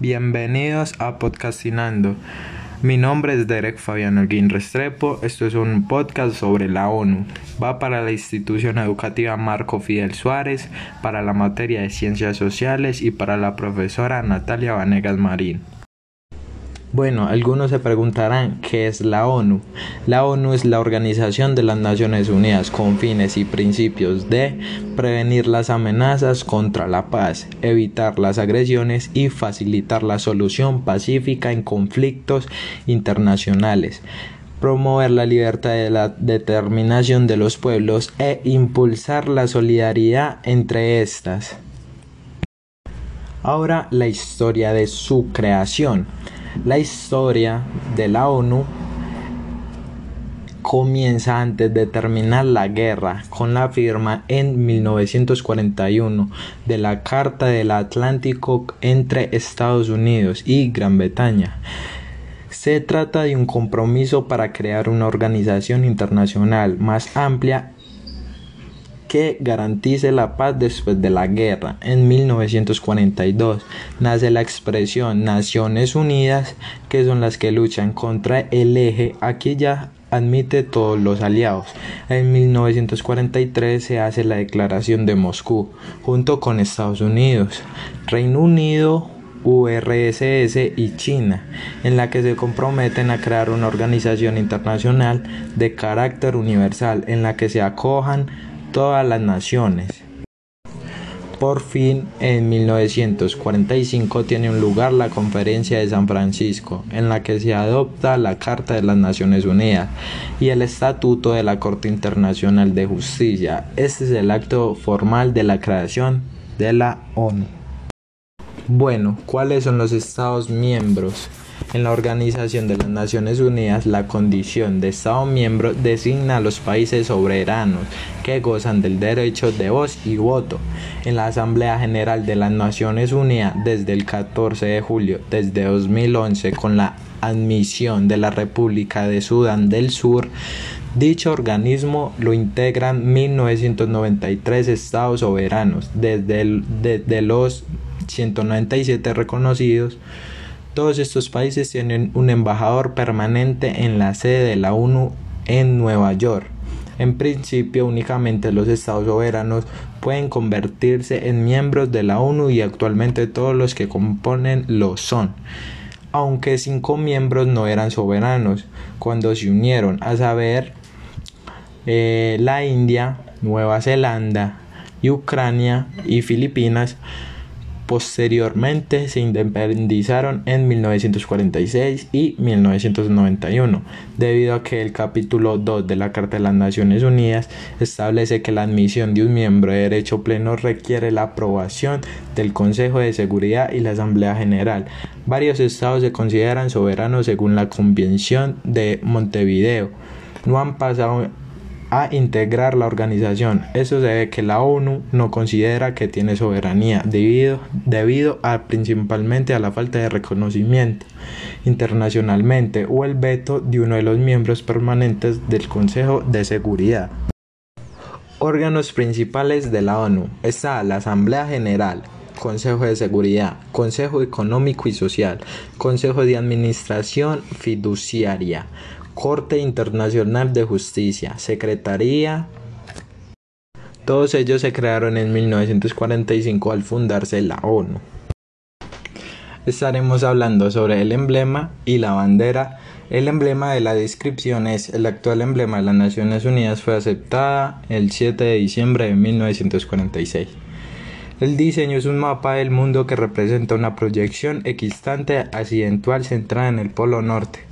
Bienvenidos a Podcastinando. Mi nombre es Derek Fabián Alguín Restrepo. Esto es un podcast sobre la ONU. Va para la institución educativa Marco Fidel Suárez, para la materia de ciencias sociales y para la profesora Natalia Vanegas Marín. Bueno, algunos se preguntarán qué es la ONU. La ONU es la Organización de las Naciones Unidas con fines y principios de prevenir las amenazas contra la paz, evitar las agresiones y facilitar la solución pacífica en conflictos internacionales promover la libertad de la determinación de los pueblos e impulsar la solidaridad entre estas. Ahora la historia de su creación. La historia de la ONU comienza antes de terminar la guerra con la firma en 1941 de la Carta del Atlántico entre Estados Unidos y Gran Bretaña. Se trata de un compromiso para crear una organización internacional más amplia que garantice la paz después de la guerra. En 1942 nace la expresión Naciones Unidas, que son las que luchan contra el eje. Aquí ya admite todos los aliados. En 1943 se hace la Declaración de Moscú, junto con Estados Unidos, Reino Unido, URSS y China, en la que se comprometen a crear una organización internacional de carácter universal en la que se acojan todas las naciones. Por fin, en 1945 tiene un lugar la Conferencia de San Francisco, en la que se adopta la Carta de las Naciones Unidas y el Estatuto de la Corte Internacional de Justicia. Este es el acto formal de la creación de la ONU. Bueno, ¿cuáles son los Estados miembros? En la Organización de las Naciones Unidas, la condición de Estado miembro designa a los países soberanos que gozan del derecho de voz y voto. En la Asamblea General de las Naciones Unidas, desde el 14 de julio desde 2011, con la admisión de la República de Sudán del Sur, Dicho organismo lo integran 1993 estados soberanos, desde, desde los 197 reconocidos todos estos países tienen un embajador permanente en la sede de la ONU en Nueva York. En principio, únicamente los estados soberanos pueden convertirse en miembros de la ONU y actualmente todos los que componen lo son. Aunque cinco miembros no eran soberanos cuando se unieron, a saber, eh, la India, Nueva Zelanda, Ucrania y Filipinas, Posteriormente se independizaron en 1946 y 1991, debido a que el capítulo 2 de la Carta de las Naciones Unidas establece que la admisión de un miembro de derecho pleno requiere la aprobación del Consejo de Seguridad y la Asamblea General. Varios estados se consideran soberanos según la Convención de Montevideo. No han pasado a integrar la organización. Eso se debe que la ONU no considera que tiene soberanía debido, debido a, principalmente a la falta de reconocimiento internacionalmente o el veto de uno de los miembros permanentes del Consejo de Seguridad. Órganos principales de la ONU. Está la Asamblea General, Consejo de Seguridad, Consejo Económico y Social, Consejo de Administración Fiduciaria, Corte Internacional de Justicia, Secretaría. Todos ellos se crearon en 1945 al fundarse la ONU. Estaremos hablando sobre el emblema y la bandera. El emblema de la descripción es el actual emblema de las Naciones Unidas fue aceptada el 7 de diciembre de 1946. El diseño es un mapa del mundo que representa una proyección equistante accidental centrada en el polo norte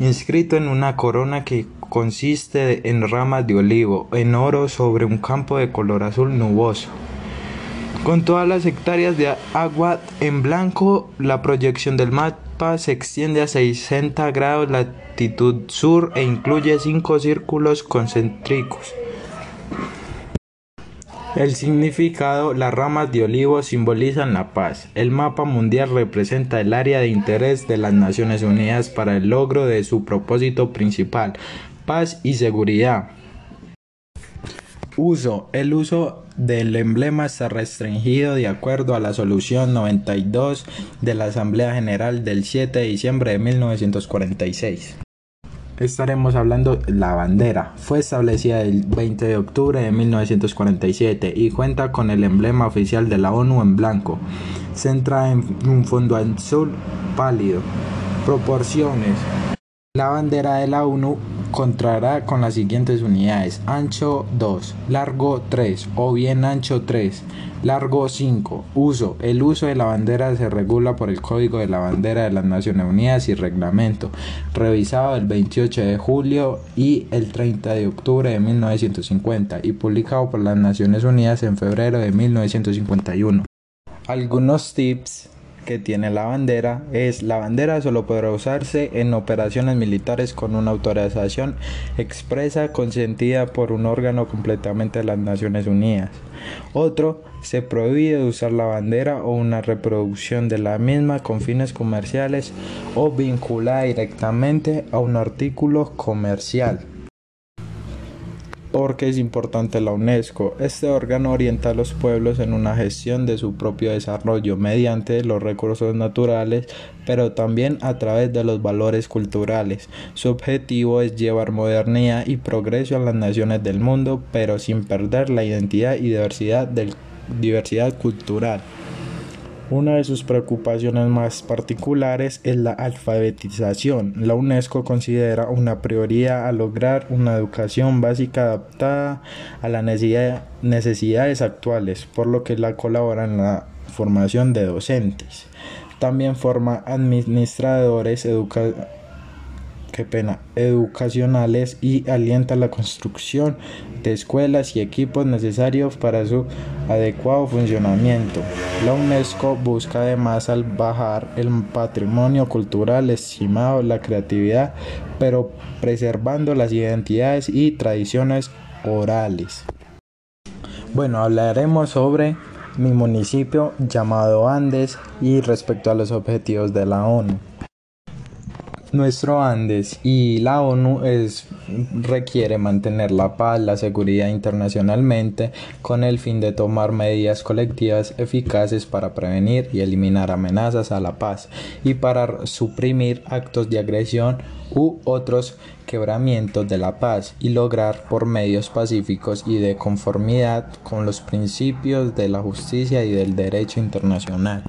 inscrito en una corona que consiste en ramas de olivo en oro sobre un campo de color azul nuboso. Con todas las hectáreas de agua en blanco, la proyección del mapa se extiende a 60 grados latitud sur e incluye cinco círculos concéntricos. El significado, las ramas de olivo simbolizan la paz. El mapa mundial representa el área de interés de las Naciones Unidas para el logro de su propósito principal, paz y seguridad. Uso. El uso del emblema está restringido de acuerdo a la solución 92 de la Asamblea General del 7 de diciembre de 1946. Estaremos hablando la bandera. Fue establecida el 20 de octubre de 1947 y cuenta con el emblema oficial de la ONU en blanco, centrada en un fondo azul pálido. Proporciones. La bandera de la ONU contrará con las siguientes unidades: ancho 2, largo 3 o bien ancho 3, largo 5. Uso: El uso de la bandera se regula por el Código de la Bandera de las Naciones Unidas y Reglamento, revisado el 28 de julio y el 30 de octubre de 1950 y publicado por las Naciones Unidas en febrero de 1951. Algunos tips que tiene la bandera es la bandera solo podrá usarse en operaciones militares con una autorización expresa consentida por un órgano completamente de las Naciones Unidas. Otro, se prohíbe usar la bandera o una reproducción de la misma con fines comerciales o vinculada directamente a un artículo comercial porque es importante la UNESCO. Este órgano orienta a los pueblos en una gestión de su propio desarrollo mediante los recursos naturales, pero también a través de los valores culturales. Su objetivo es llevar modernidad y progreso a las naciones del mundo, pero sin perder la identidad y diversidad, diversidad cultural. Una de sus preocupaciones más particulares es la alfabetización. La UNESCO considera una prioridad a lograr una educación básica adaptada a las necesidades actuales, por lo que la colabora en la formación de docentes. También forma administradores educativos qué pena, educacionales y alienta la construcción de escuelas y equipos necesarios para su adecuado funcionamiento. La UNESCO busca además bajar el patrimonio cultural, estimado la creatividad, pero preservando las identidades y tradiciones orales. Bueno, hablaremos sobre mi municipio llamado Andes y respecto a los objetivos de la ONU nuestro Andes y la ONU es, requiere mantener la paz, la seguridad internacionalmente con el fin de tomar medidas colectivas eficaces para prevenir y eliminar amenazas a la paz y para suprimir actos de agresión u otros quebramientos de la paz y lograr por medios pacíficos y de conformidad con los principios de la justicia y del derecho internacional.